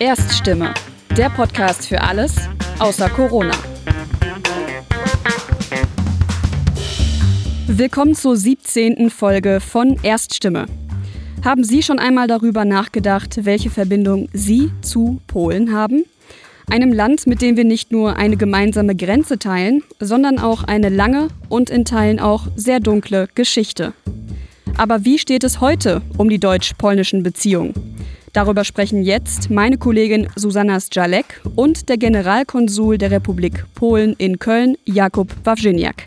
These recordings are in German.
Erststimme, der Podcast für alles außer Corona. Willkommen zur 17. Folge von Erststimme. Haben Sie schon einmal darüber nachgedacht, welche Verbindung Sie zu Polen haben? Einem Land, mit dem wir nicht nur eine gemeinsame Grenze teilen, sondern auch eine lange und in Teilen auch sehr dunkle Geschichte. Aber wie steht es heute um die deutsch-polnischen Beziehungen? Darüber sprechen jetzt meine Kollegin Susanna Zjalek und der Generalkonsul der Republik Polen in Köln, Jakub Wawrzyniak.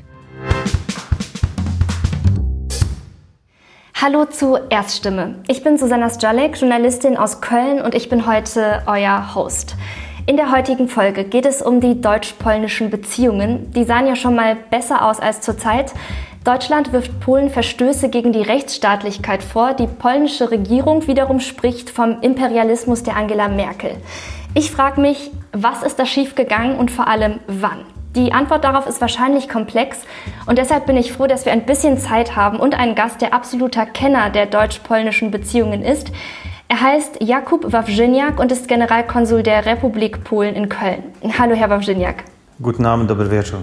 Hallo zu Erststimme. Ich bin Susanna Zjalek, Journalistin aus Köln und ich bin heute euer Host. In der heutigen Folge geht es um die deutsch-polnischen Beziehungen. Die sahen ja schon mal besser aus als zurzeit. Deutschland wirft Polen Verstöße gegen die Rechtsstaatlichkeit vor. Die polnische Regierung wiederum spricht vom Imperialismus der Angela Merkel. Ich frage mich, was ist da schiefgegangen und vor allem wann? Die Antwort darauf ist wahrscheinlich komplex und deshalb bin ich froh, dass wir ein bisschen Zeit haben und einen Gast, der absoluter Kenner der deutsch-polnischen Beziehungen ist. Er heißt Jakub Wawrzyniak und ist Generalkonsul der Republik Polen in Köln. Hallo, Herr Wawrzyniak. Guten Abend, dobry wieczór.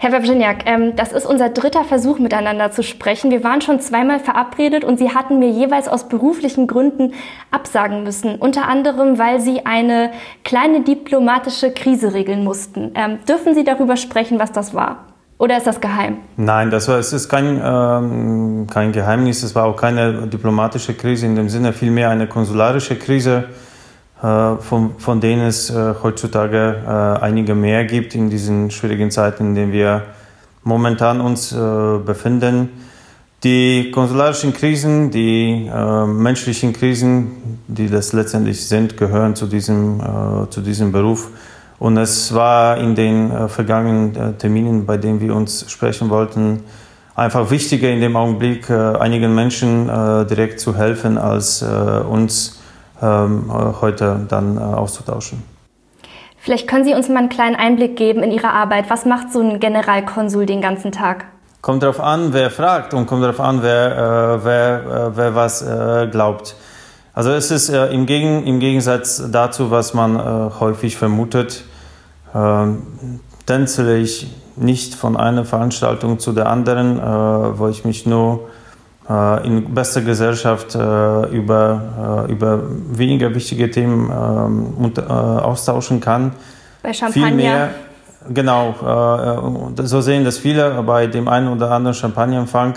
Herr Wawrzyniak, ähm, das ist unser dritter Versuch, miteinander zu sprechen. Wir waren schon zweimal verabredet und Sie hatten mir jeweils aus beruflichen Gründen absagen müssen. Unter anderem, weil Sie eine kleine diplomatische Krise regeln mussten. Ähm, dürfen Sie darüber sprechen, was das war? Oder ist das geheim? Nein, das war, es ist kein, ähm, kein Geheimnis. Es war auch keine diplomatische Krise in dem Sinne, vielmehr eine konsularische Krise von, von denen es äh, heutzutage äh, einige mehr gibt in diesen schwierigen Zeiten, in denen wir momentan uns befinden. Die konsularischen Krisen, die menschlichen Krisen, die das letztendlich sind, gehören zu diesem, zu diesem Beruf. Und es war in den vergangenen Terminen, bei denen wir uns sprechen wollten, einfach wichtiger in dem Augenblick, einigen Menschen direkt zu helfen, als uns ähm, heute dann äh, auszutauschen. Vielleicht können Sie uns mal einen kleinen Einblick geben in Ihre Arbeit. Was macht so ein Generalkonsul den ganzen Tag? Kommt darauf an, wer fragt und kommt darauf an, wer, äh, wer, äh, wer was äh, glaubt. Also es ist im, Gegen, im, Gegensatz dazu, was man häufig vermutet, ähm, tänzele ich nicht von einer Veranstaltung zu der anderen, wo ich mich nur in bester Gesellschaft äh, über, äh, über weniger wichtige Themen ähm, austauschen kann. Bei Champagner? Vielmehr, genau, so sehen das viele bei dem einen oder anderen Champagnerempfang.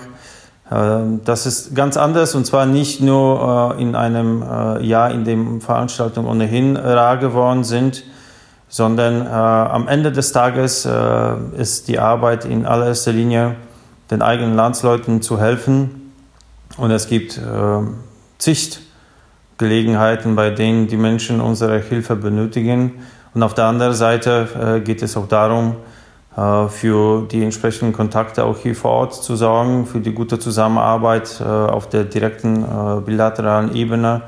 Das ist ganz anders und zwar nicht nur in einem Jahr, in dem Veranstaltungen ohnehin rar geworden sind, sondern am Ende des Tages ist die Arbeit in allererster Linie den eigenen Landsleuten zu helfen, und es gibt äh, zig Gelegenheiten, bei denen die Menschen unsere Hilfe benötigen. Und auf der anderen Seite äh, geht es auch darum, äh, für die entsprechenden Kontakte auch hier vor Ort zu sorgen, für die gute Zusammenarbeit äh, auf der direkten äh, bilateralen Ebene,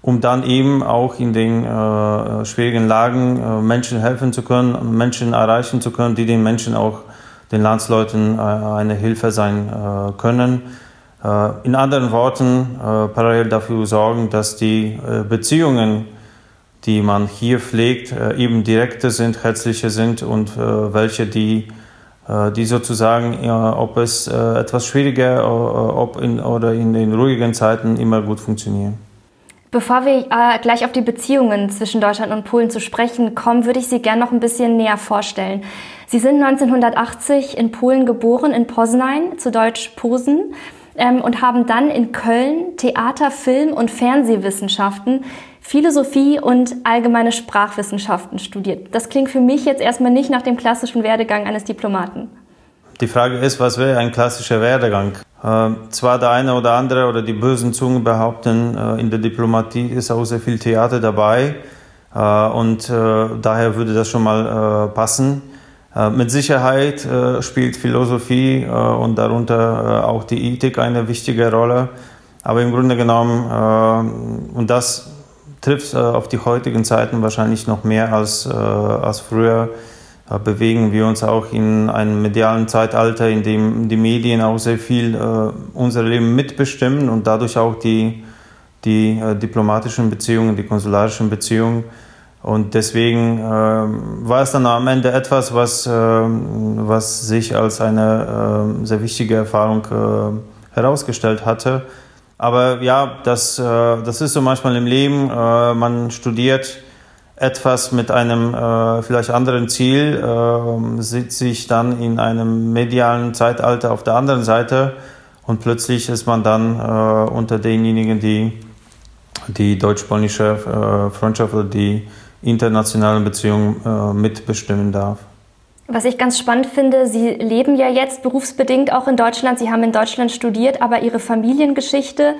um dann eben auch in den äh, schwierigen Lagen Menschen helfen zu können, Menschen erreichen zu können, die den Menschen auch den Landsleuten eine Hilfe sein können. Äh, in anderen Worten, äh, parallel dafür sorgen, dass die äh, Beziehungen, die man hier pflegt, eben direkter sind, herzlicher sind und welche die die sozusagen, ob es etwas schwieriger ob in, oder in den ruhigen Zeiten immer gut funktionieren. Bevor wir gleich auf die Beziehungen zwischen Deutschland und Polen zu sprechen kommen, würde ich Sie gerne noch ein bisschen näher vorstellen. Sie sind 1980 in Polen geboren, in Poznań, zu Deutsch Posen ähm, und haben dann in Köln Theater, Film und Fernsehwissenschaften, Philosophie und allgemeine Sprachwissenschaften studiert. Das klingt für mich jetzt erstmal nicht nach dem klassischen Werdegang eines Diplomaten. Die Frage ist, was wäre ein klassischer Werdegang? Äh, zwar der eine oder andere oder die bösen Zungen behaupten, äh, in der Diplomatie ist auch sehr viel Theater dabei äh, und äh, daher würde das schon mal äh, passen. Äh, mit Sicherheit äh, spielt Philosophie äh, und darunter auch die Ethik eine wichtige Rolle. Aber im Grunde genommen, und das trifft auf die heutigen Zeiten wahrscheinlich noch mehr als, als früher, bewegen wir uns auch in einem medialen Zeitalter, in dem die Medien auch sehr viel unser Leben mitbestimmen und dadurch auch die, die diplomatischen Beziehungen, die konsularischen Beziehungen. Und deswegen äh, war es dann am Ende etwas, was, äh, was sich als eine äh, sehr wichtige Erfahrung äh, herausgestellt hatte. Aber ja, das, äh, das ist so manchmal im Leben. Äh, man studiert etwas mit einem vielleicht anderen Ziel, äh, sieht sich dann in einem medialen Zeitalter auf der anderen Seite und plötzlich ist man dann unter denjenigen, die die deutsch-polnische Freundschaft oder die internationalen Beziehungen äh, mitbestimmen darf. Was ich ganz spannend finde, Sie leben ja jetzt berufsbedingt auch in Deutschland. Sie haben in Deutschland studiert, aber Ihre Familiengeschichte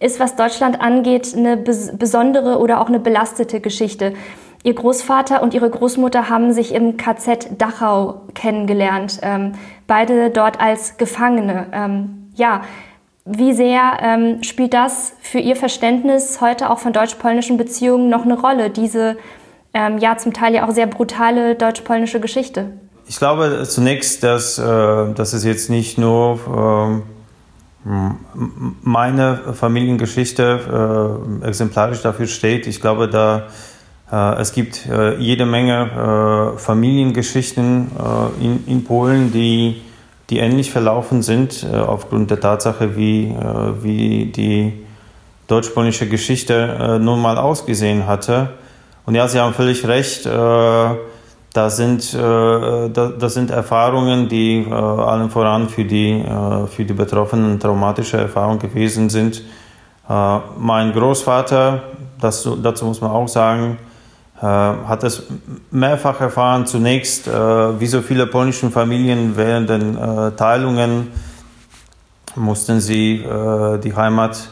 ist, was Deutschland angeht, eine besondere oder auch eine belastete Geschichte. Ihr Großvater und Ihre Großmutter haben sich im KZ Dachau kennengelernt, ähm, beide dort als Gefangene. Ähm, ja, wie sehr ähm, spielt das für Ihr Verständnis heute auch von deutsch-polnischen Beziehungen noch eine Rolle, diese ähm, ja zum Teil ja auch sehr brutale deutsch-polnische Geschichte? Ich glaube zunächst, dass, äh, dass es jetzt nicht nur äh, meine Familiengeschichte äh, exemplarisch dafür steht. Ich glaube, da äh, es gibt äh, jede Menge äh, Familiengeschichten in, in Polen, die, die ähnlich verlaufen sind, aufgrund der Tatsache, wie, wie die deutsch-polnische Geschichte nun mal ausgesehen hatte. Und ja, Sie haben völlig recht. Das sind, das sind Erfahrungen, die allen voran für die, für die Betroffenen traumatische Erfahrungen gewesen sind. Mein Großvater, das, dazu muss man auch sagen, äh, hat es mehrfach erfahren. Zunächst, äh, wie so viele polnische Familien während den äh, Teilungen mussten sie die Heimat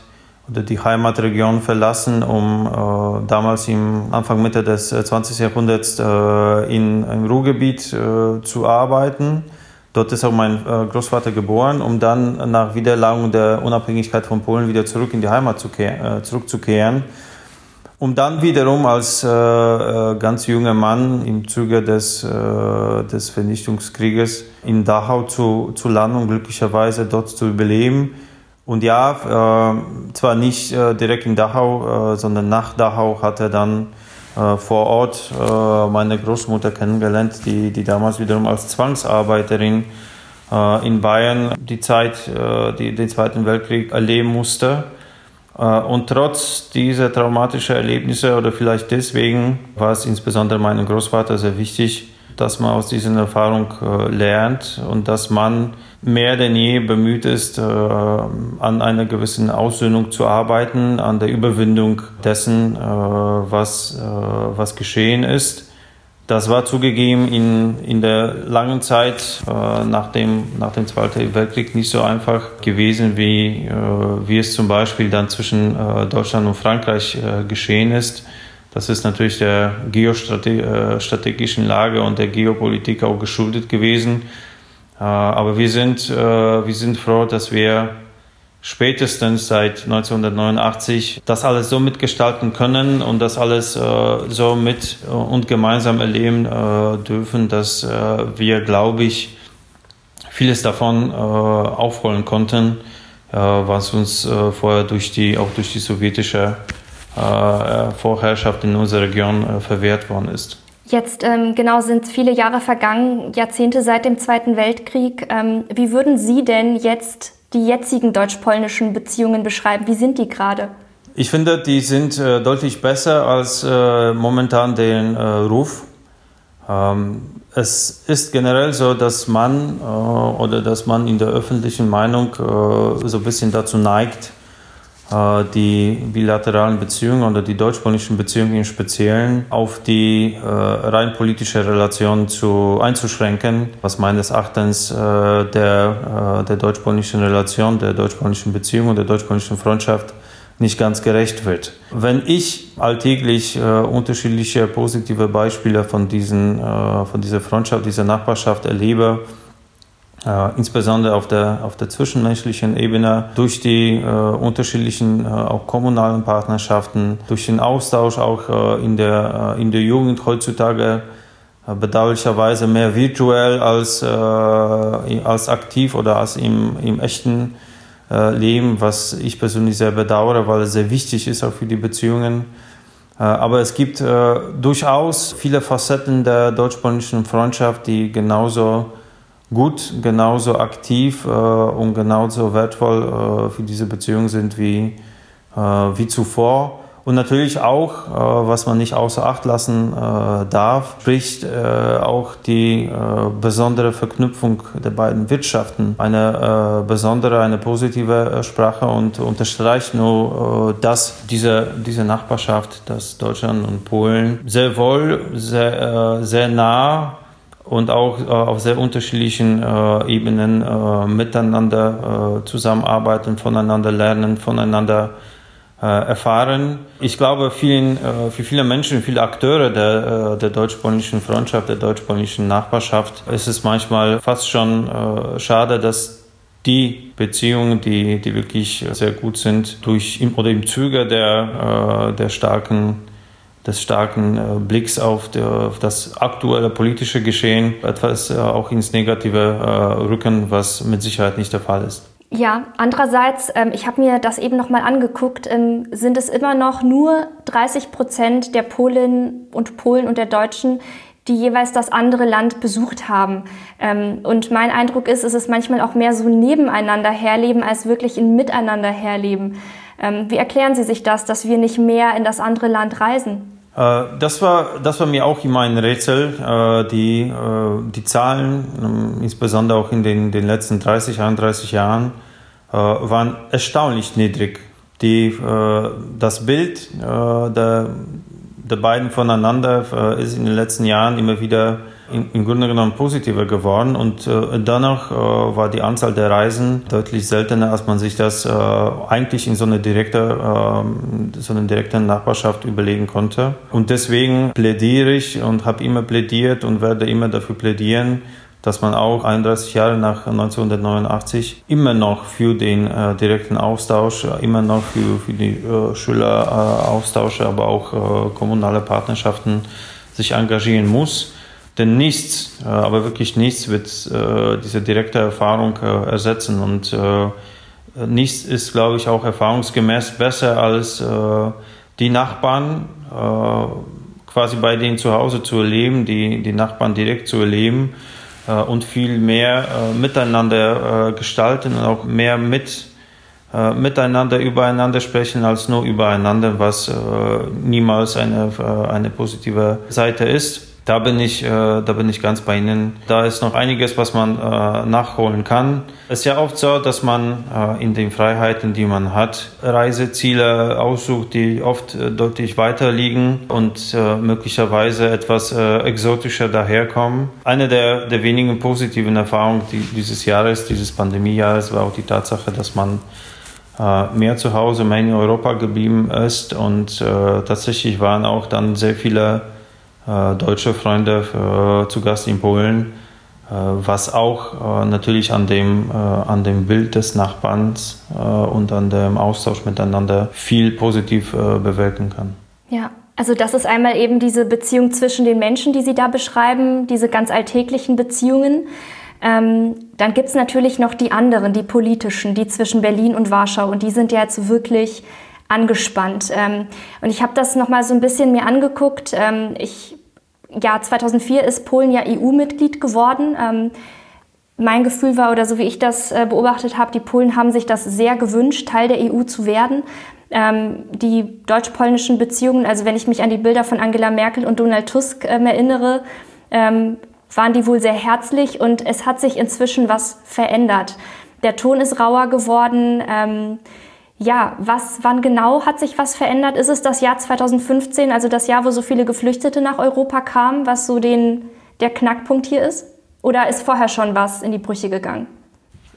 die Heimatregion verlassen, um damals im Anfang Mitte des 20. Jahrhunderts in, im Ruhrgebiet zu arbeiten. Dort ist auch mein Großvater geboren, um dann nach Wiedererlangung der Unabhängigkeit von Polen wieder zurück in die Heimat zu zurückzukehren um dann wiederum als äh, äh, ganz junger Mann im Zuge des, äh, des Vernichtungskrieges in Dachau zu, zu landen und glücklicherweise dort zu überleben. Und ja, äh, zwar nicht äh, direkt in Dachau, äh, sondern nach Dachau hat er dann vor Ort meine Großmutter kennengelernt, die, die damals wiederum als Zwangsarbeiterin in Bayern die Zeit, die, den Zweiten Weltkrieg erleben musste. Äh, und trotz dieser traumatischen Erlebnisse oder vielleicht deswegen war es insbesondere meinem Großvater sehr wichtig, dass man aus dieser Erfahrung äh, lernt und dass man mehr denn je bemüht ist, äh, an einer gewissen Aussöhnung zu arbeiten, an der Überwindung dessen, was, was geschehen ist. Das war zugegeben in, in der langen Zeit äh, nach, dem, nach dem Zweiten Weltkrieg nicht so einfach gewesen, wie, äh, wie es zum Beispiel dann zwischen äh, Deutschland und Frankreich äh, geschehen ist. Das ist natürlich der geostrategischen äh, Lage und der Geopolitik auch geschuldet gewesen. Äh, aber wir sind, wir sind froh, dass wir spätestens seit 1989 das alles so mitgestalten können und das alles äh, so mit äh, und gemeinsam erleben äh, dürfen, dass äh, wir, glaube ich, vieles davon äh, aufholen konnten, äh, was uns vorher durch die, auch durch die sowjetische Vorherrschaft in unserer Region verwehrt worden ist. Jetzt ähm, genau sind viele Jahre vergangen, Jahrzehnte seit dem Zweiten Weltkrieg. Ähm, wie würden Sie denn jetzt die jetzigen deutsch-polnischen Beziehungen beschreiben. Wie sind die gerade? Ich finde, die sind äh, deutlich besser als äh, momentan den äh, Ruf. Ähm, es ist generell so, dass man äh, oder dass man in der öffentlichen Meinung äh, so ein bisschen dazu neigt, äh, die bilateralen Beziehungen oder die deutsch-polnischen Beziehungen im Speziellen auf die äh, rein politische Relation zu, einzuschränken, was meines Erachtens äh, der, äh, der deutsch-polnischen Relation, der deutsch-polnischen Beziehung und der deutsch-polnischen Freundschaft nicht ganz gerecht wird. Wenn ich alltäglich äh, unterschiedliche positive Beispiele von, diesen, äh, von dieser Freundschaft, dieser Nachbarschaft erlebe, äh, insbesondere auf der, auf der zwischenmenschlichen Ebene, durch die äh, unterschiedlichen äh, auch kommunalen Partnerschaften, durch den Austausch auch äh, in, der, äh, in der Jugend heutzutage äh, bedauerlicherweise mehr virtuell als, als aktiv oder als im, im echten leben, was ich persönlich sehr bedauere, weil es sehr wichtig ist auch für die Beziehungen. Aber es gibt durchaus viele Facetten der deutsch-polnischen Freundschaft, die genauso gut, genauso aktiv und genauso wertvoll für diese Beziehung sind wie, wie zuvor. Und natürlich auch, äh, was man nicht außer Acht lassen äh, darf, spricht äh, auch die besondere Verknüpfung der beiden Wirtschaften. Eine besondere, eine positive Sprache und unterstreicht nur, dass diese, diese Nachbarschaft, dass Deutschland und Polen sehr wohl, sehr, sehr nah und auch auf sehr unterschiedlichen Ebenen miteinander zusammenarbeiten, voneinander lernen, voneinander äh, erfahren. Ich glaube, vielen, äh, für viele Menschen, viele Akteure der, äh, der deutsch-polnischen Freundschaft, der deutsch-polnischen Nachbarschaft ist es manchmal fast schon schade, dass die Beziehungen, die, die wirklich sehr gut sind, durch im, oder im Zuge der, der starken des starken Blicks auf, das aktuelle politische Geschehen etwas auch ins Negative rücken, was mit Sicherheit nicht der Fall ist. Ja, andererseits, ähm, ich habe mir das eben noch mal angeguckt, ähm, sind es immer noch nur 30 Prozent der Polinnen und Polen und der Deutschen, die jeweils das andere Land besucht haben. Ähm, und mein Eindruck ist, es ist manchmal auch mehr so nebeneinander herleben als wirklich ein Miteinander herleben. Ähm, wie erklären Sie sich das, dass wir nicht mehr in das andere Land reisen? Äh, das war, das war mir auch immer ein Rätsel. Äh, die, äh, die Zahlen, ähm, insbesondere auch in den, den letzten 30, 31 Jahren, waren erstaunlich niedrig. Die, das Bild der, der beiden voneinander ist in den letzten Jahren immer wieder im Grunde genommen positiver geworden und äh, danach äh, war die Anzahl der Reisen deutlich seltener, als man sich das äh, eigentlich in so eine direkte, äh, so eine direkte Nachbarschaft überlegen konnte. Und deswegen plädiere ich und habe immer plädiert und werde immer dafür plädieren, dass man auch 31 Jahre nach 1989 immer noch für den äh, direkten Austausch, immer noch für, für die äh, Schüleraustausche, aber auch äh, kommunale Partnerschaften sich engagieren muss. Denn nichts, äh, aber wirklich nichts wird äh, diese direkte Erfahrung äh, ersetzen. Und nichts ist, glaube ich, auch erfahrungsgemäß besser als die Nachbarn quasi bei denen zu Hause zu erleben, die, die Nachbarn direkt zu erleben und viel mehr miteinander gestalten und auch mehr mit miteinander übereinander sprechen als nur übereinander, was niemals eine, eine positive Seite ist. Da bin ich, äh, da bin ich ganz bei Ihnen. Da ist noch einiges, was man äh, nachholen kann. Es ist ja oft so, dass man äh, in den Freiheiten, die man hat, Reiseziele aussucht, die oft äh, deutlich weiter liegen und äh, möglicherweise etwas äh, exotischer daherkommen. Eine der, der wenigen positiven Erfahrungen dieses Jahres, dieses Pandemiejahres, war auch die Tatsache, dass man mehr zu Hause, mehr in Europa geblieben ist und tatsächlich waren auch dann sehr viele deutsche Freunde äh, zu Gast in Polen, äh, was auch natürlich an dem, an dem Bild des Nachbarns und an dem Austausch miteinander viel positiv bewirken kann. Ja, also das ist einmal eben diese Beziehung zwischen den Menschen, die Sie da beschreiben, diese ganz alltäglichen Beziehungen. Ähm, dann gibt es natürlich noch die anderen, die politischen, die zwischen Berlin und Warschau. Und die sind ja jetzt wirklich angespannt. Ähm, und ich habe das nochmal so ein bisschen mir angeguckt. Ähm, ich, ja, 2004 ist Polen ja EU-Mitglied geworden. Ähm, mein Gefühl war, oder so wie ich das äh, beobachtet habe, die Polen haben sich das sehr gewünscht, Teil der EU zu werden. Die deutsch-polnischen Beziehungen, also wenn ich mich an die Bilder von Angela Merkel und Donald Tusk erinnere, waren die wohl sehr herzlich und es hat sich inzwischen was verändert. Der Ton ist rauer geworden. Ja, was, wann genau hat sich was verändert? Ist es das Jahr 2015, also das Jahr, wo so viele Geflüchtete nach Europa kamen, was so den, der Knackpunkt hier ist? Oder ist vorher schon was in die Brüche gegangen?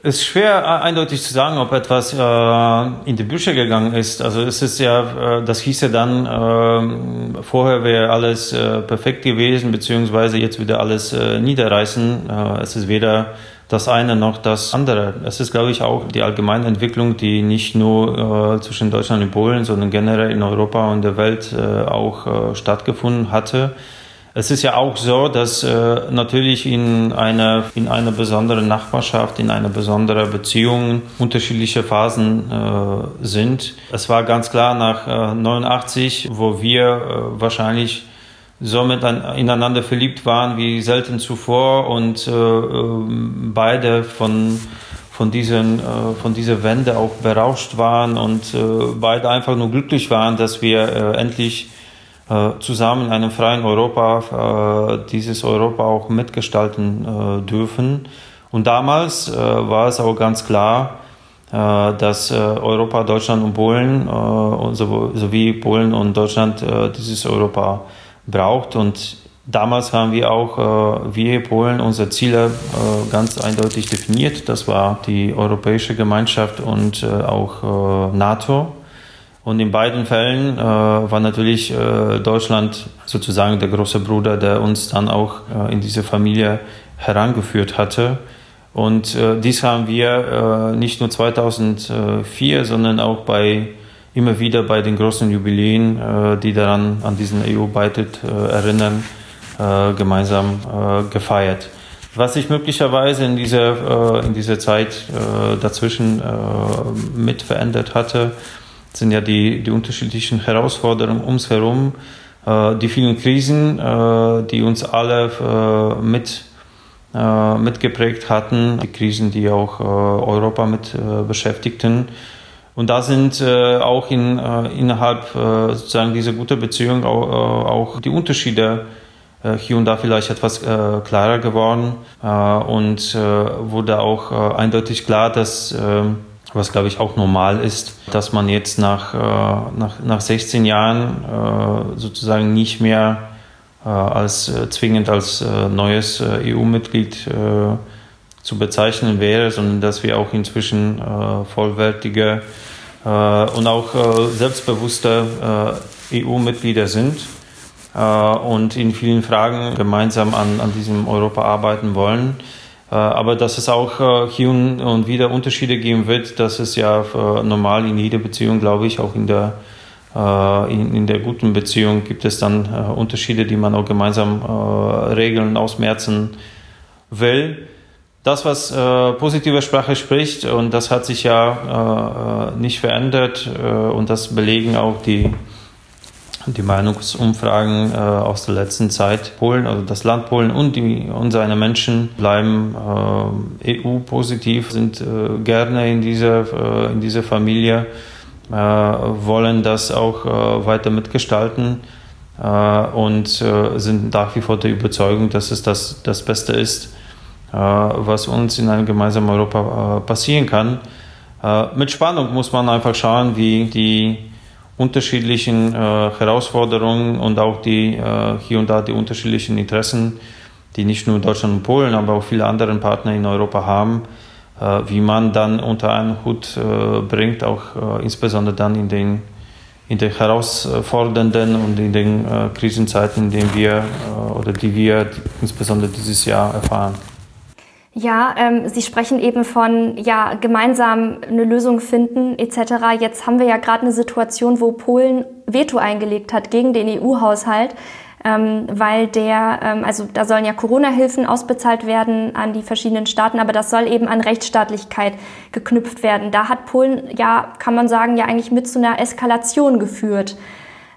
Es ist schwer äh, eindeutig zu sagen, ob etwas äh, in die Bücher gegangen ist. Also es ist ja, äh, das hieße dann, äh, vorher wäre alles äh, perfekt gewesen, beziehungsweise jetzt wieder alles äh, niederreißen. es ist weder das eine noch das andere. Es ist, glaube ich, auch die allgemeine Entwicklung, die nicht nur äh, zwischen Deutschland und Polen, sondern generell in Europa und der Welt äh, auch äh, stattgefunden hatte. Es ist ja auch so, dass äh, natürlich in einer, in einer besonderen Nachbarschaft, in einer besonderen Beziehung unterschiedliche Phasen äh, sind. Es war ganz klar nach äh, 89, wo wir äh, wahrscheinlich so mit ineinander verliebt waren wie selten zuvor und äh, ähm, beide von von diesen äh, von dieser Wende auch berauscht waren und äh, beide einfach nur glücklich waren, dass wir äh, endlich äh, zusammen in einem freien Europa äh, dieses Europa auch mitgestalten dürfen. Und damals war es auch ganz klar, dass Europa, Deutschland und Polen sowie Polen und Deutschland dieses Europa braucht. Und damals haben wir auch, wir Polen, unsere Ziele ganz eindeutig definiert. Das war die Europäische Gemeinschaft und auch NATO. Und in beiden Fällen äh, war natürlich äh, Deutschland sozusagen der große Bruder, der uns dann auch äh, in diese Familie herangeführt hatte. Und äh, dies haben wir äh, nicht nur 2004, sondern auch bei immer wieder bei den großen Jubiläen, äh, die daran an diesen EU-Beitritt erinnern, gemeinsam gefeiert. Was sich möglicherweise in dieser, in dieser Zeit dazwischen mit verändert hatte, sind ja die, die unterschiedlichen Herausforderungen ums herum, äh, die vielen Krisen, äh, die uns alle äh, mit, äh, mitgeprägt hatten, die Krisen, die auch äh, Europa mit äh, beschäftigten. Und da sind auch in, innerhalb sozusagen dieser guten Beziehung auch, auch die Unterschiede hier und da vielleicht etwas klarer geworden. Und wurde auch eindeutig klar, dass was glaube ich auch normal ist, dass man jetzt nach, äh, nach, nach 16 Jahren äh, sozusagen nicht mehr äh, als äh, zwingend als äh, neues äh, EU-Mitglied zu bezeichnen wäre, sondern dass wir auch inzwischen vollwertige und auch selbstbewusste EU-Mitglieder sind und in vielen Fragen gemeinsam an, an diesem Europa arbeiten wollen. Äh, aber dass es auch äh, hier und wieder Unterschiede geben wird, das ist ja äh, normal in jeder Beziehung, glaube ich, auch in der, in, in der guten Beziehung gibt es dann Unterschiede, die man auch gemeinsam regeln, ausmerzen will. Das, was positive Sprache spricht, und das hat sich ja nicht verändert, und das belegen auch die die Meinungsumfragen äh, aus der letzten Zeit. Polen, also das Land Polen und, die, und seine Menschen bleiben äh, EU-positiv, sind äh, gerne in dieser, äh, in dieser Familie, äh, wollen das auch äh, weiter mitgestalten und sind nach wie vor der Überzeugung, dass es das, das Beste ist, was uns in einem gemeinsamen Europa passieren kann. mit Spannung muss man einfach schauen, wie die unterschiedlichen äh, Herausforderungen und auch die äh, hier und da die unterschiedlichen Interessen, die nicht nur Deutschland und Polen, aber auch viele andere Partner in Europa haben, äh, wie man dann unter einen Hut äh, bringt, auch äh, insbesondere dann in den in den herausfordernden und in den äh, Krisenzeiten, in denen wir oder die wir insbesondere dieses Jahr erfahren. Ja, ähm, Sie sprechen eben von ja gemeinsam eine Lösung finden etc. Jetzt haben wir ja gerade eine Situation, wo Polen Veto eingelegt hat gegen den EU-Haushalt, ähm, weil der, ähm, also da sollen ja Corona-Hilfen ausbezahlt werden an die verschiedenen Staaten, aber das soll eben an Rechtsstaatlichkeit geknüpft werden. Da hat Polen ja, kann man sagen, ja eigentlich mit zu einer Eskalation geführt.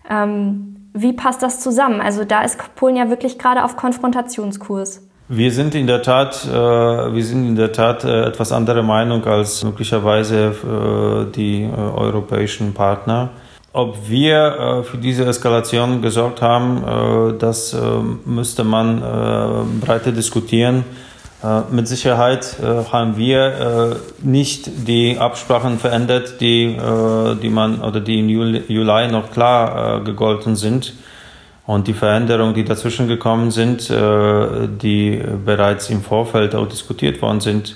Ähm, wie passt das zusammen? Also da ist Polen ja wirklich gerade auf Konfrontationskurs. Wir sind in der Tat, äh, wir sind in der Tat äh, etwas anderer Meinung als möglicherweise äh, die äh, europäischen Partner. Ob wir äh, für diese Eskalation gesorgt haben, äh, das müsste man breiter diskutieren. Mit Sicherheit haben wir nicht die Absprachen verändert, die, die man oder die im Juli noch klar gegolten sind und die Veränderungen, die dazwischen gekommen sind, äh, die bereits im Vorfeld auch diskutiert worden sind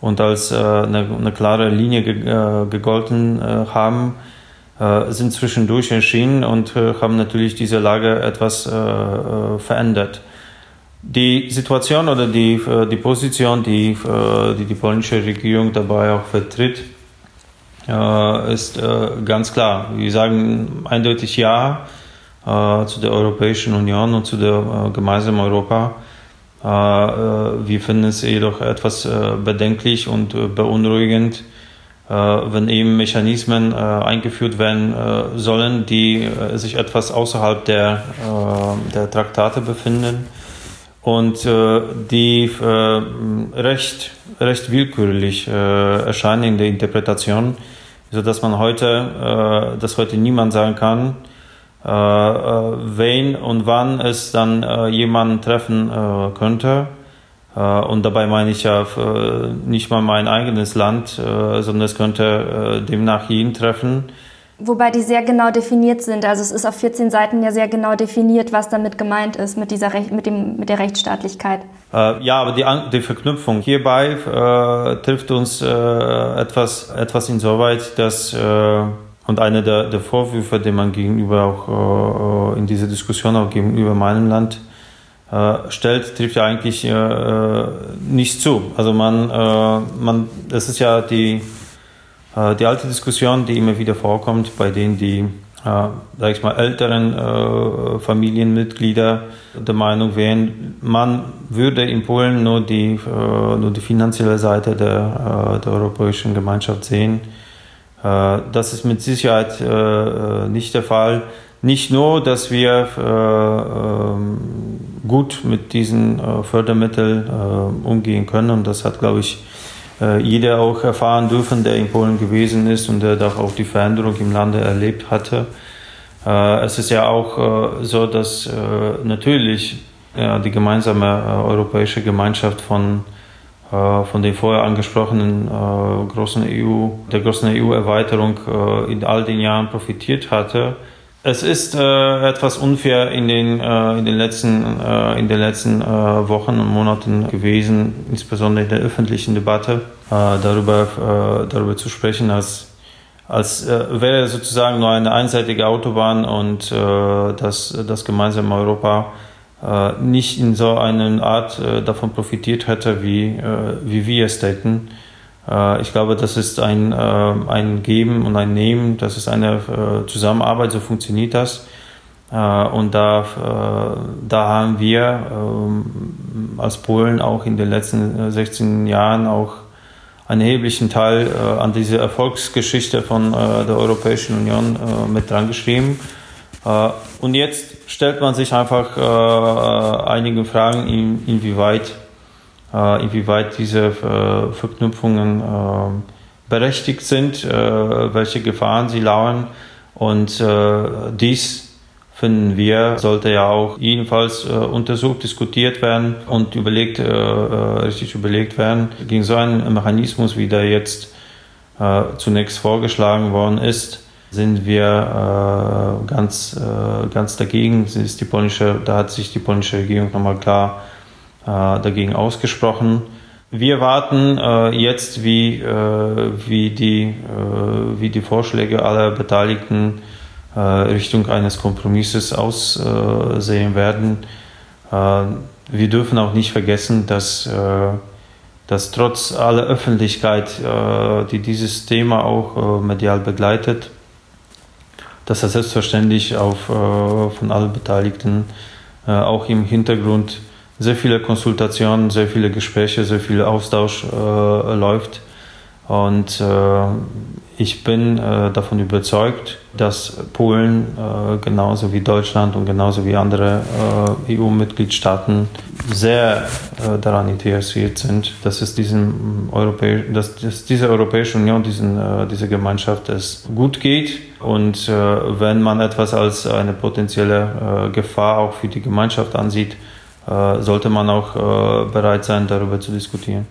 und als äh, eine, eine klare Linie äh, gegolten haben, sind zwischendurch erschienen und haben natürlich diese Lage etwas verändert. Die Situation oder die, die Position, die, die die polnische Regierung dabei auch vertritt, ist ganz klar. Wir sagen eindeutig Ja äh, zu der Europäischen Union und zu der äh, gemeinsamen Europa. Äh, äh, wir finden es jedoch etwas äh, bedenklich und beunruhigend, wenn eben Mechanismen eingeführt werden sollen, die sich etwas außerhalb der, der Traktate befinden und die recht, recht willkürlich erscheinen in der Interpretation, sodass man heute, dass heute niemand sagen kann, äh, äh, wen und wann es dann äh, jemanden treffen könnte. und dabei meine ich ja nicht mal mein eigenes Land, sondern es könnte demnach jeden treffen. Wobei die sehr genau definiert sind. Also es ist auf 14 Seiten ja sehr genau definiert, was damit gemeint ist mit, dieser Rech mit, dem, mit der Rechtsstaatlichkeit. Äh, ja, aber die, die Verknüpfung hierbei äh, trifft uns äh, etwas, etwas insoweit, dass und einer der, der Vorwürfe, den man gegenüber auch äh, in dieser Diskussion auch gegenüber meinem Land äh, stellt, trifft ja eigentlich äh, nicht zu. Also man, äh, man, das ist ja die, äh, die alte Diskussion, die immer wieder vorkommt, bei denen die, äh, sag ich mal, älteren äh, Familienmitglieder der Meinung wären, man würde in Polen nur die, äh, nur die finanzielle Seite der, äh, der europäischen Gemeinschaft sehen äh, das ist mit Sicherheit äh, äh, nicht der Fall. Nicht nur, dass wir ähm, gut mit diesen Fördermitteln umgehen können, und das hat, glaube ich, jeder auch erfahren dürfen, der in Polen gewesen ist und der auch die Veränderung im Lande erlebt hatte. Es ist ja auch so, dass natürlich die gemeinsame europäische Gemeinschaft von äh, von den vorher angesprochenen äh, großen EU, der großen EU-Erweiterung äh, in all den Jahren profitiert hatte. Es ist äh, etwas unfair in den, äh, in den letzten, äh, in den letzten Wochen und Monaten gewesen, insbesondere in der öffentlichen Debatte, darüber, darüber zu sprechen, als, als wäre sozusagen nur eine einseitige Autobahn und das, das gemeinsame Europa äh, nicht in so einer Art äh, davon profitiert hätte, wie, äh, wie wir es täten. ich glaube, das ist ein, ein Geben und ein Nehmen, das ist eine Zusammenarbeit, so funktioniert das. und da, da haben wir ähm, als Polen auch in den letzten 16 Jahren auch einen erheblichen Teil an diese Erfolgsgeschichte von der Europäischen Union mit dran geschrieben. Und jetzt stellt man sich einfach äh, einige Fragen, in, inwieweit, äh, inwieweit diese äh, Verknüpfungen äh, berechtigt sind, äh, welche Gefahren sie lauern. Und äh, dies finden wir, sollte ja auch jedenfalls untersucht, diskutiert werden und überlegt, richtig überlegt werden. Gegen so einen Mechanismus, wie der jetzt zunächst vorgeschlagen worden ist, sind wir äh, ganz, äh, ganz dagegen. Ist die polnische, da hat sich die polnische Regierung nochmal klar äh, dagegen ausgesprochen. Wir warten äh, jetzt, wie, äh, wie, die, äh, wie die Vorschläge aller Beteiligten Richtung eines Kompromisses aussehen werden. Wir dürfen auch nicht vergessen, dass, dass trotz aller Öffentlichkeit, die dieses Thema auch medial begleitet, dass er selbstverständlich auf, äh, von allen Beteiligten äh, auch im Hintergrund sehr viele Konsultationen, sehr viele Gespräche, sehr viel Austausch äh, läuft. Und äh, ich bin äh, davon überzeugt, dass Polen äh, genauso wie Deutschland und genauso wie andere äh, EU-Mitgliedstaaten sehr äh, daran interessiert sind, dass es diesem Europä dass, dass diese Europäische Union, diesen, äh, diese Gemeinschaft es gut geht. Und wenn man etwas als eine potenzielle Gefahr auch für die Gemeinschaft ansieht, sollte man auch bereit sein, darüber zu diskutieren.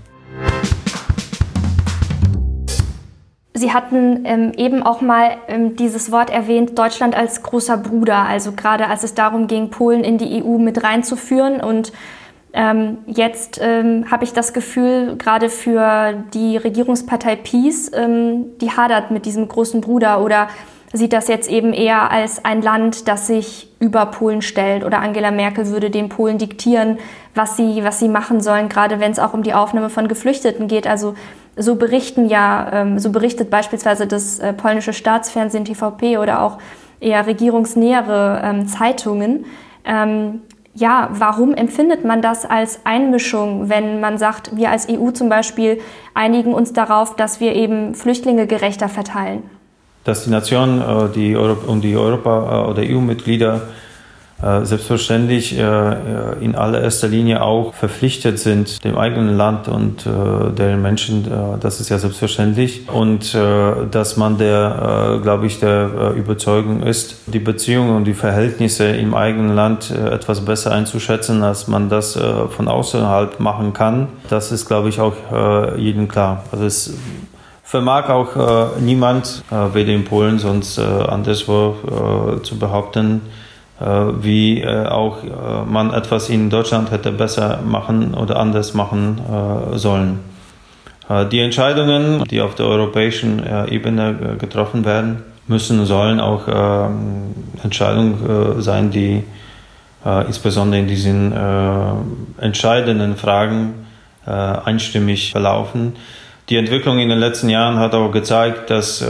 Sie hatten ähm, eben auch mal ähm, dieses Wort erwähnt, Deutschland als großer Bruder, also gerade als es darum ging, Polen in die EU mit reinzuführen. Und ähm, jetzt ähm, habe ich das Gefühl, gerade für die Regierungspartei Peace, ähm, die hadert mit diesem großen Bruder oder sieht das jetzt eben eher als ein Land, das sich über Polen stellt oder Angela Merkel würde den Polen diktieren, was sie, was sie machen sollen, gerade wenn es auch um die Aufnahme von Geflüchteten geht. Also so berichten ja, ähm, so berichtet beispielsweise das äh, polnische Staatsfernsehen TVP oder auch eher regierungsnähere ähm, Zeitungen. Ähm, ja, warum empfindet man das als Einmischung, wenn man sagt, wir als EU zum Beispiel einigen uns darauf, dass wir eben Flüchtlinge gerechter verteilen? Dass die Nationen äh, die und die Europa- äh, oder EU-Mitglieder selbstverständlich äh, in allererster Linie auch verpflichtet sind, dem eigenen Land und äh, deren Menschen, das ist ja selbstverständlich. Und dass man der, glaube ich, der Überzeugung ist, die Beziehungen und die Verhältnisse im eigenen Land etwas besser einzuschätzen, als man das von außerhalb machen kann. Das ist, glaube ich, auch jedem klar. Also es vermag auch niemand, weder in Polen sonst anderswo, zu behaupten, äh, wie äh, auch äh, man etwas in Deutschland hätte besser machen oder anders machen sollen. Die Entscheidungen, die auf der europäischen Ebene getroffen werden, müssen, sollen auch ähm, Entscheidungen sein, die insbesondere in diesen entscheidenden Fragen einstimmig verlaufen. Die Entwicklung in den letzten Jahren hat auch gezeigt, dass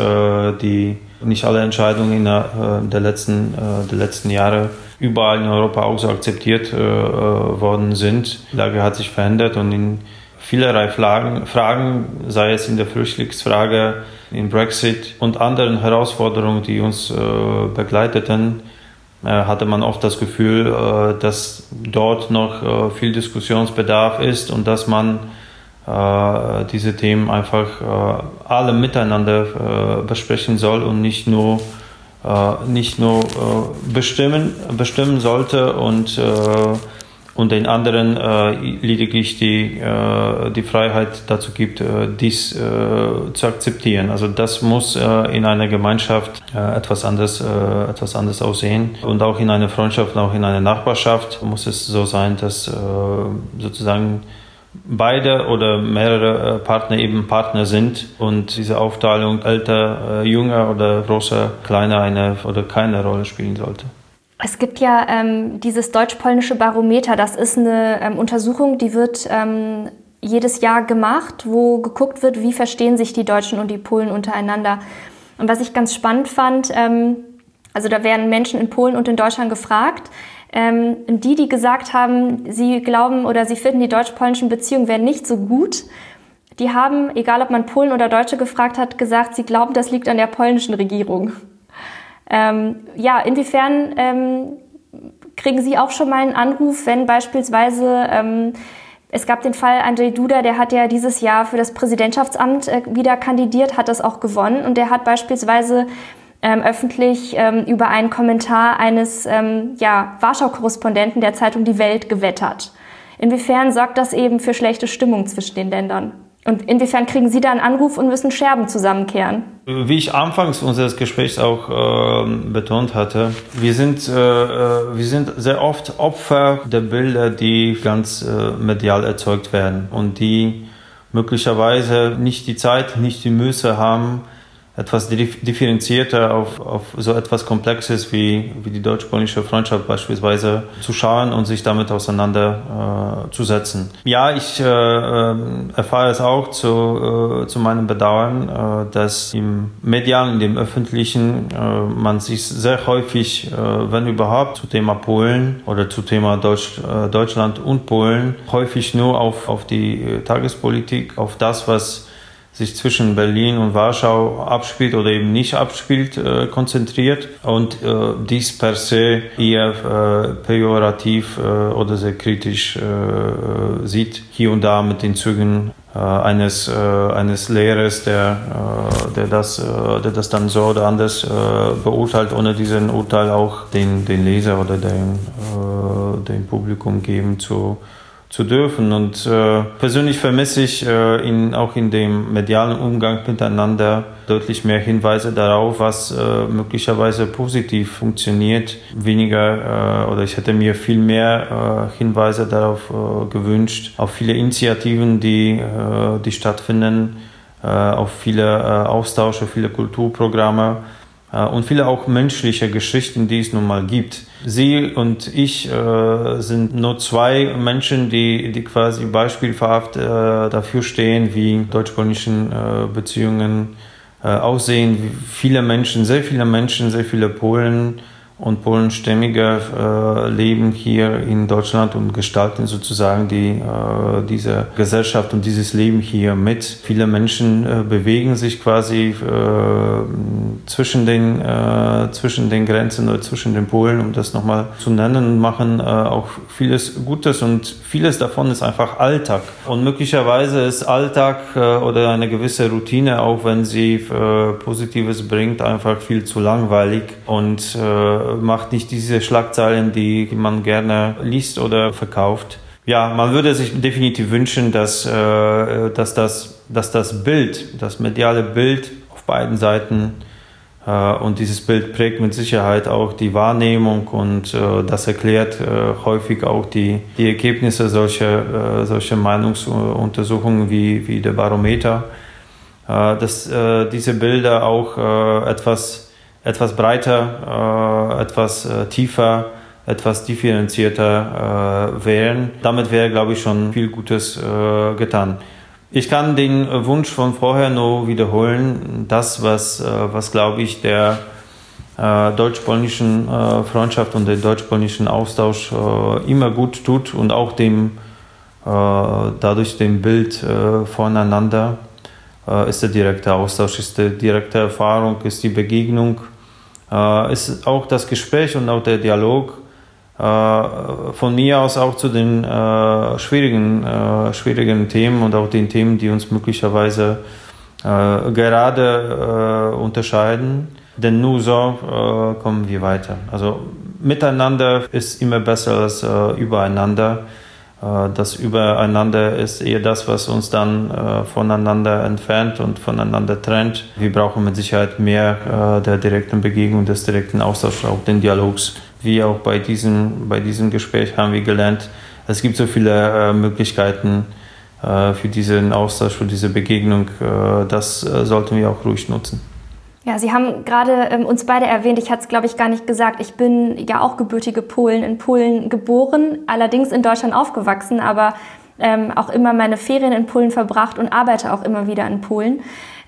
die nicht alle Entscheidungen in der, äh, der, letzten, äh, der letzten Jahre überall in Europa auch so akzeptiert äh, worden sind. Die Lage hat sich verändert und in vielerlei Fragen, Fragen, sei es in der Flüchtlingsfrage, in Brexit und anderen Herausforderungen, die uns begleiteten, hatte man oft das Gefühl, dass dort noch viel Diskussionsbedarf ist und dass man diese Themen einfach äh, alle miteinander äh, besprechen soll und nicht nur nicht nur bestimmen, bestimmen sollte und, und den anderen lediglich die, die Freiheit dazu gibt, dies zu akzeptieren. Also das muss in einer Gemeinschaft etwas anders, etwas anders aussehen und auch in einer Freundschaft, auch in einer Nachbarschaft muss es so sein, dass sozusagen beide oder mehrere äh, Partner eben Partner sind und diese Aufteilung älter, äh, jünger oder großer, kleiner eine oder keine Rolle spielen sollte. Es gibt ja ähm, dieses deutsch-polnische Barometer. Das ist eine ähm, Untersuchung, die wird ähm, jedes Jahr gemacht, wo geguckt wird, wie verstehen sich die Deutschen und die Polen untereinander. Und was ich ganz spannend fand, ähm, also da werden Menschen in Polen und in Deutschland gefragt, ähm, die, die gesagt haben, sie glauben oder sie finden, die deutsch-polnischen Beziehungen wären nicht so gut, die haben, egal ob man Polen oder Deutsche gefragt hat, gesagt, sie glauben, das liegt an der polnischen Regierung. Ähm, ja, inwiefern ähm, kriegen Sie auch schon mal einen Anruf, wenn beispielsweise ähm, es gab den Fall Andrzej Duda, der hat ja dieses Jahr für das Präsidentschaftsamt äh, wieder kandidiert, hat das auch gewonnen und der hat beispielsweise ähm, öffentlich ähm, über einen Kommentar eines ähm, ja, Warschau-Korrespondenten der Zeitung Die Welt gewettert. Inwiefern sorgt das eben für schlechte Stimmung zwischen den Ländern? Und inwiefern kriegen Sie da einen Anruf und müssen Scherben zusammenkehren? Wie ich anfangs unseres Gesprächs auch äh, betont hatte, wir sind, äh, äh, wir sind sehr oft Opfer der Bilder, die ganz äh, medial erzeugt werden und die möglicherweise nicht die Zeit, nicht die Muße haben, etwas differenzierter auf, auf so etwas Komplexes wie, wie die deutsch-polnische Freundschaft beispielsweise zu schauen und sich damit auseinanderzusetzen. Äh, ja, ich äh, äh, erfahre es auch zu, äh, zu meinem Bedauern, äh, dass im medialen, in dem öffentlichen, äh, man sich sehr häufig, wenn überhaupt, zu Thema Polen oder zu Thema Deutsch, Deutschland und Polen häufig nur auf, auf die Tagespolitik, auf das, was sich zwischen Berlin und Warschau abspielt oder eben nicht abspielt, äh, konzentriert und äh, dies per se eher äh, pejorativ äh, oder sehr kritisch äh, sieht, hier und da mit den Zügen äh, eines, eines Lehrers, der, der, das, der das dann so oder anders beurteilt, ohne diesen Urteil auch den, den Leser oder den, dem Publikum geben zu zu dürfen. Und äh, persönlich vermisse ich äh, in, auch in dem medialen Umgang miteinander deutlich mehr Hinweise darauf, was äh, möglicherweise positiv funktioniert. Weniger äh, oder ich hätte mir viel mehr äh, Hinweise darauf äh, gewünscht, auf viele Initiativen, die, äh, die stattfinden, äh, auf viele äh, Austausche, viele Kulturprogramme äh, und viele auch menschliche Geschichten, die es nun mal gibt. Sie und ich äh, sind nur zwei Menschen, die, die quasi beispielhaft äh, dafür stehen, wie deutsch-polnischen äh, Beziehungen aussehen. Viele Menschen, sehr viele Menschen, sehr viele Polen und Polenstämmige äh, leben hier in Deutschland und gestalten sozusagen die, äh, diese Gesellschaft und dieses Leben hier mit. Viele Menschen äh, bewegen sich quasi äh, zwischen, den, äh, zwischen den Grenzen oder zwischen den Polen, um das nochmal zu nennen, und machen äh, auch vieles Gutes und vieles davon ist einfach Alltag. Und möglicherweise ist Alltag oder eine gewisse Routine, auch wenn sie Positives bringt, einfach viel zu langweilig und macht nicht diese Schlagzeilen, die man gerne liest oder verkauft. Ja, man würde sich definitiv wünschen, dass, äh, dass, das, dass das Bild, das mediale Bild auf beiden Seiten äh, und dieses Bild prägt mit Sicherheit auch die Wahrnehmung und äh, das erklärt häufig auch die, die Ergebnisse solcher, solcher Meinungsuntersuchungen wie, wie der Barometer, dass diese Bilder auch etwas etwas breiter, äh, etwas äh, tiefer, etwas differenzierter äh, wären. Damit wäre, glaube ich, schon viel Gutes getan. Ich kann den Wunsch von vorher nur wiederholen. Das, was, was glaube ich, der deutsch-polnischen Freundschaft und dem deutsch-polnischen Austausch immer gut tut und auch dem, dadurch dem Bild voneinander ist der direkte Austausch, ist die direkte Erfahrung, ist die Begegnung äh, ist auch das Gespräch und auch der Dialog äh, von mir aus auch zu den äh, schwierigen, äh, schwierigen Themen und auch den Themen, die uns möglicherweise äh, gerade äh, unterscheiden. Denn nur so kommen wir weiter. Also miteinander ist immer besser als übereinander. Das Übereinander ist eher das, was uns dann voneinander entfernt und voneinander trennt. Wir brauchen mit Sicherheit mehr der direkten Begegnung, des direkten Austauschs, auch den Dialogs. Wie auch bei diesem, bei diesem Gespräch haben wir gelernt, es gibt so viele Möglichkeiten für diesen Austausch, für diese Begegnung. Das sollten wir auch ruhig nutzen. Ja, Sie haben gerade ähm, uns beide erwähnt, ich hatte es, glaube ich, gar nicht gesagt, ich bin ja auch gebürtige Polen, in Polen geboren, allerdings in Deutschland aufgewachsen, aber ähm, auch immer meine Ferien in Polen verbracht und arbeite auch immer wieder in Polen.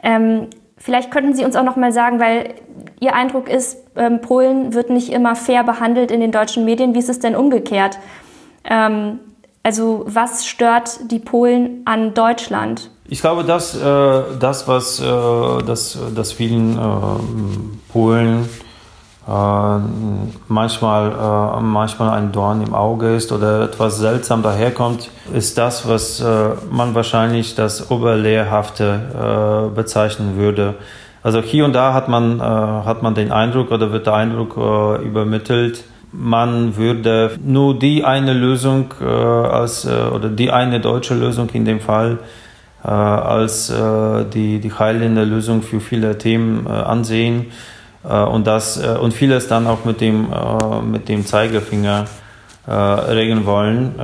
Ähm, vielleicht könnten Sie uns auch noch mal sagen, weil Ihr Eindruck ist, ähm, Polen wird nicht immer fair behandelt in den deutschen Medien. Wie ist es denn umgekehrt? Ähm, also was stört die Polen an Deutschland? Ich glaube, dass äh, das, was äh, das, das vielen äh, Polen äh, manchmal, äh, manchmal ein Dorn im Auge ist oder etwas seltsam daherkommt, ist das, was äh, man wahrscheinlich das Oberlehrhafte bezeichnen würde. Also hier und da hat man, hat man den Eindruck oder wird der Eindruck übermittelt, man würde nur die eine Lösung als oder die eine deutsche Lösung in dem Fall als äh, die, die heilende Lösung für viele Themen äh, ansehen und, das, und vieles dann auch mit dem, mit dem Zeigefinger regeln wollen.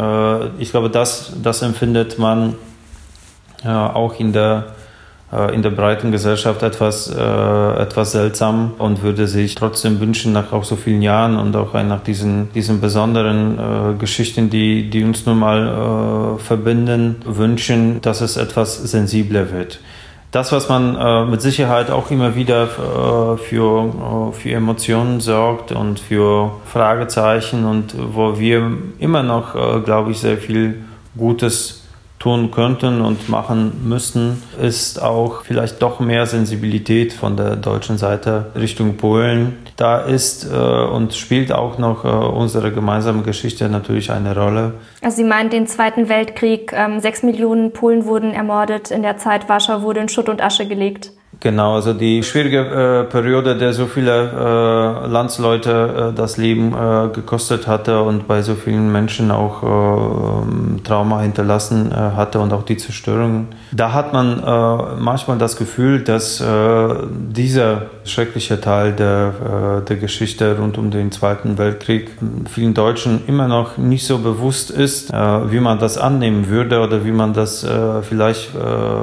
ich glaube, das, das empfindet man auch in der äh, in der breiten Gesellschaft etwas, äh, etwas seltsam und würde sich trotzdem wünschen, nach auch so vielen Jahren und auch nach diesen, diesen besonderen äh, Geschichten, die, die uns nun mal äh, verbinden, wünschen, dass es etwas sensibler wird. Das, was man äh, mit Sicherheit auch immer wieder äh, für, für Emotionen sorgt und für Fragezeichen und wo wir immer noch, glaube ich, sehr viel Gutes tun könnten und machen müssen, ist auch vielleicht doch mehr Sensibilität von der deutschen Seite Richtung Polen. Da ist äh, und spielt auch noch äh, unsere gemeinsame Geschichte natürlich eine Rolle. Also Sie meinen den Zweiten Weltkrieg, ähm, sechs Millionen Polen wurden ermordet, in der Zeit Warschau wurde in Schutt und Asche gelegt. Genau, also die schwierige äh, Periode, der so viele äh, Landsleute äh, das Leben äh, gekostet hatte und bei so vielen Menschen auch äh, Trauma hinterlassen äh, hatte und auch die Zerstörung. Da hat man manchmal das Gefühl, dass dieser schreckliche Teil der, der Geschichte rund um den Zweiten Weltkrieg vielen Deutschen immer noch nicht so bewusst ist, wie man das annehmen würde oder wie man das vielleicht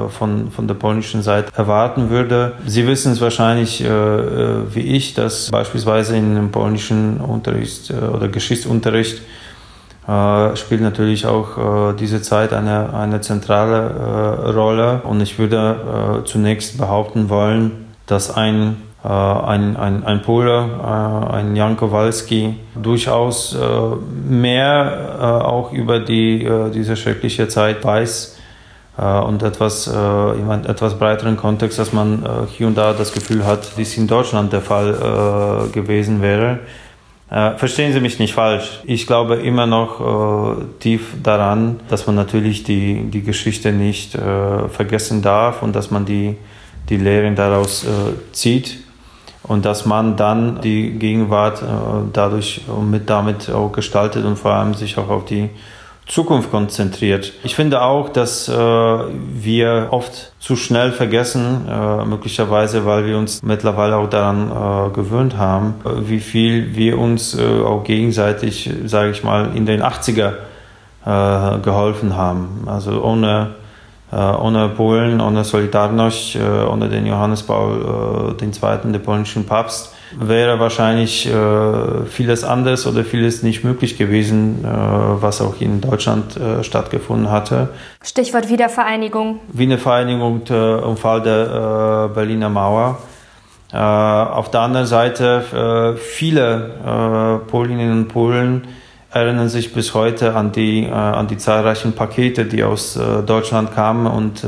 von, von der polnischen Seite erwarten würde würde. Sie wissen es wahrscheinlich äh, äh, wie ich, dass beispielsweise in dem polnischen Unterricht äh, oder Geschichtsunterricht äh, spielt natürlich auch äh, diese Zeit eine, eine zentrale äh, Rolle. Und ich würde zunächst behaupten wollen, dass ein, ein, ein, ein Pole, ein Jan Kowalski, durchaus mehr auch über die, diese schreckliche Zeit weiß und etwas, in einem etwas breiteren Kontext, dass man hier und da das Gefühl hat, dies in Deutschland der Fall gewesen wäre. Äh, verstehen Sie mich nicht falsch. Ich glaube immer noch äh, tief daran, dass man natürlich die, die Geschichte nicht äh, vergessen darf und dass man die, die Lehren daraus äh, zieht und dass man dann die Gegenwart äh, dadurch mit damit auch gestaltet und vor allem sich auch auf die Zukunft konzentriert. Ich finde auch, dass äh, wir oft zu schnell vergessen, äh, möglicherweise, weil wir uns mittlerweile auch daran äh, gewöhnt haben, äh, wie viel wir uns äh, auch gegenseitig, sage ich mal, in den 80er äh, geholfen haben. Also ohne, ohne Polen, ohne Solidarność, ohne den Johannes Paul II., den polnischen Papst, wäre wahrscheinlich äh, vieles anders oder vieles nicht möglich gewesen, äh, was auch in Deutschland äh, stattgefunden hatte. Stichwort Wiedervereinigung. Wiedervereinigung äh, im Fall der äh, Berliner Mauer. Äh, auf der anderen Seite, viele Polinnen und Polen erinnern sich bis heute an die, an die zahlreichen Pakete, die aus Deutschland kamen und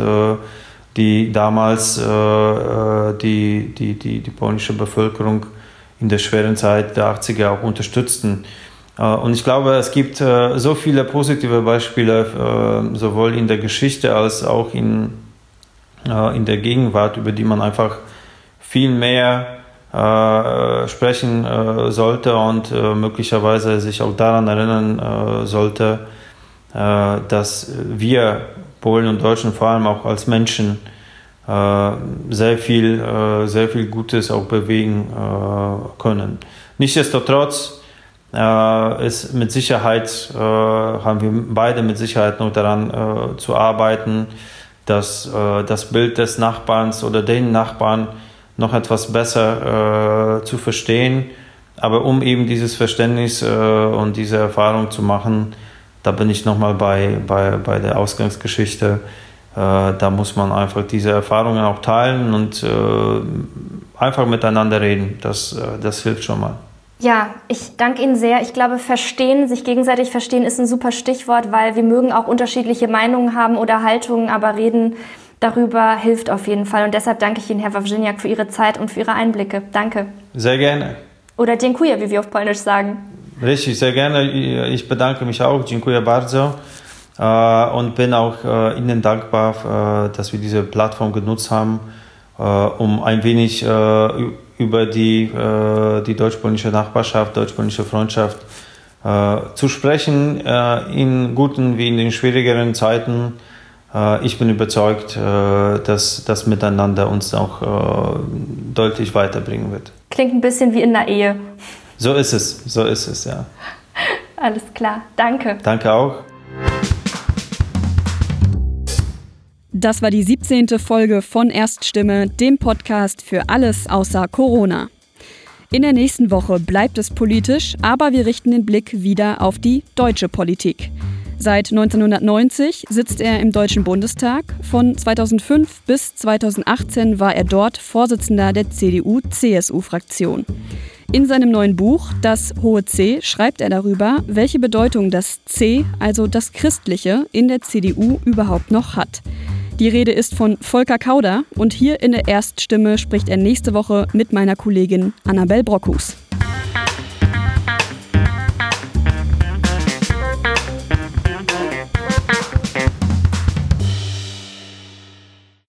die damals äh, äh, die, die, die, die polnische Bevölkerung in der schweren Zeit der 80er auch unterstützten. Äh, und ich glaube, es gibt äh, so viele positive Beispiele, äh, sowohl in der Geschichte als auch in, äh, in der Gegenwart, über die man einfach viel mehr sprechen sollte und möglicherweise sich auch daran erinnern sollte, dass wir Polen und Deutschen vor allem auch als Menschen äh, sehr viel, äh, sehr viel Gutes auch bewegen äh, können. Nichtsdestotrotz ist mit Sicherheit, haben wir beide mit Sicherheit noch daran zu arbeiten, dass das Bild des Nachbarns oder den Nachbarn noch etwas besser zu verstehen. Aber um eben dieses Verständnis und diese Erfahrung zu machen, da bin ich nochmal bei, bei, bei der Ausgangsgeschichte. Äh, da muss man einfach diese Erfahrungen auch teilen und äh, einfach miteinander reden. Das, äh, das hilft schon mal. Ja, ich danke Ihnen sehr. Ich glaube, verstehen, sich gegenseitig verstehen ist ein super Stichwort, weil wir mögen auch unterschiedliche Meinungen haben oder Haltungen, aber reden darüber hilft auf jeden Fall. Und deshalb danke ich Ihnen, Herr Wawrzyniak, für Ihre Zeit und für Ihre Einblicke. Danke. Sehr gerne. Oder dziękuję, wie wir auf Polnisch sagen. Richtig, sehr gerne. Ich bedanke mich auch. Dziękuję bardzo. Äh, und bin auch äh, Ihnen dankbar, äh, dass wir diese Plattform genutzt haben, um ein wenig über die, die deutsch-polnische Nachbarschaft, deutsch-polnische Freundschaft zu sprechen, in guten wie in den schwierigeren Zeiten. Ich bin überzeugt, dass das Miteinander uns auch deutlich weiterbringen wird. Klingt ein bisschen wie in der Ehe. So ist es, so ist es, ja. Alles klar, danke. Danke auch. Das war die 17. Folge von Erststimme, dem Podcast für alles außer Corona. In der nächsten Woche bleibt es politisch, aber wir richten den Blick wieder auf die deutsche Politik. Seit 1990 sitzt er im Deutschen Bundestag. Von 2005 bis 2018 war er dort Vorsitzender der CDU-CSU-Fraktion. In seinem neuen Buch Das hohe C schreibt er darüber, welche Bedeutung das C, also das Christliche, in der CDU überhaupt noch hat. Die Rede ist von Volker Kauder und hier in der Erststimme spricht er nächste Woche mit meiner Kollegin Annabel Brockhus.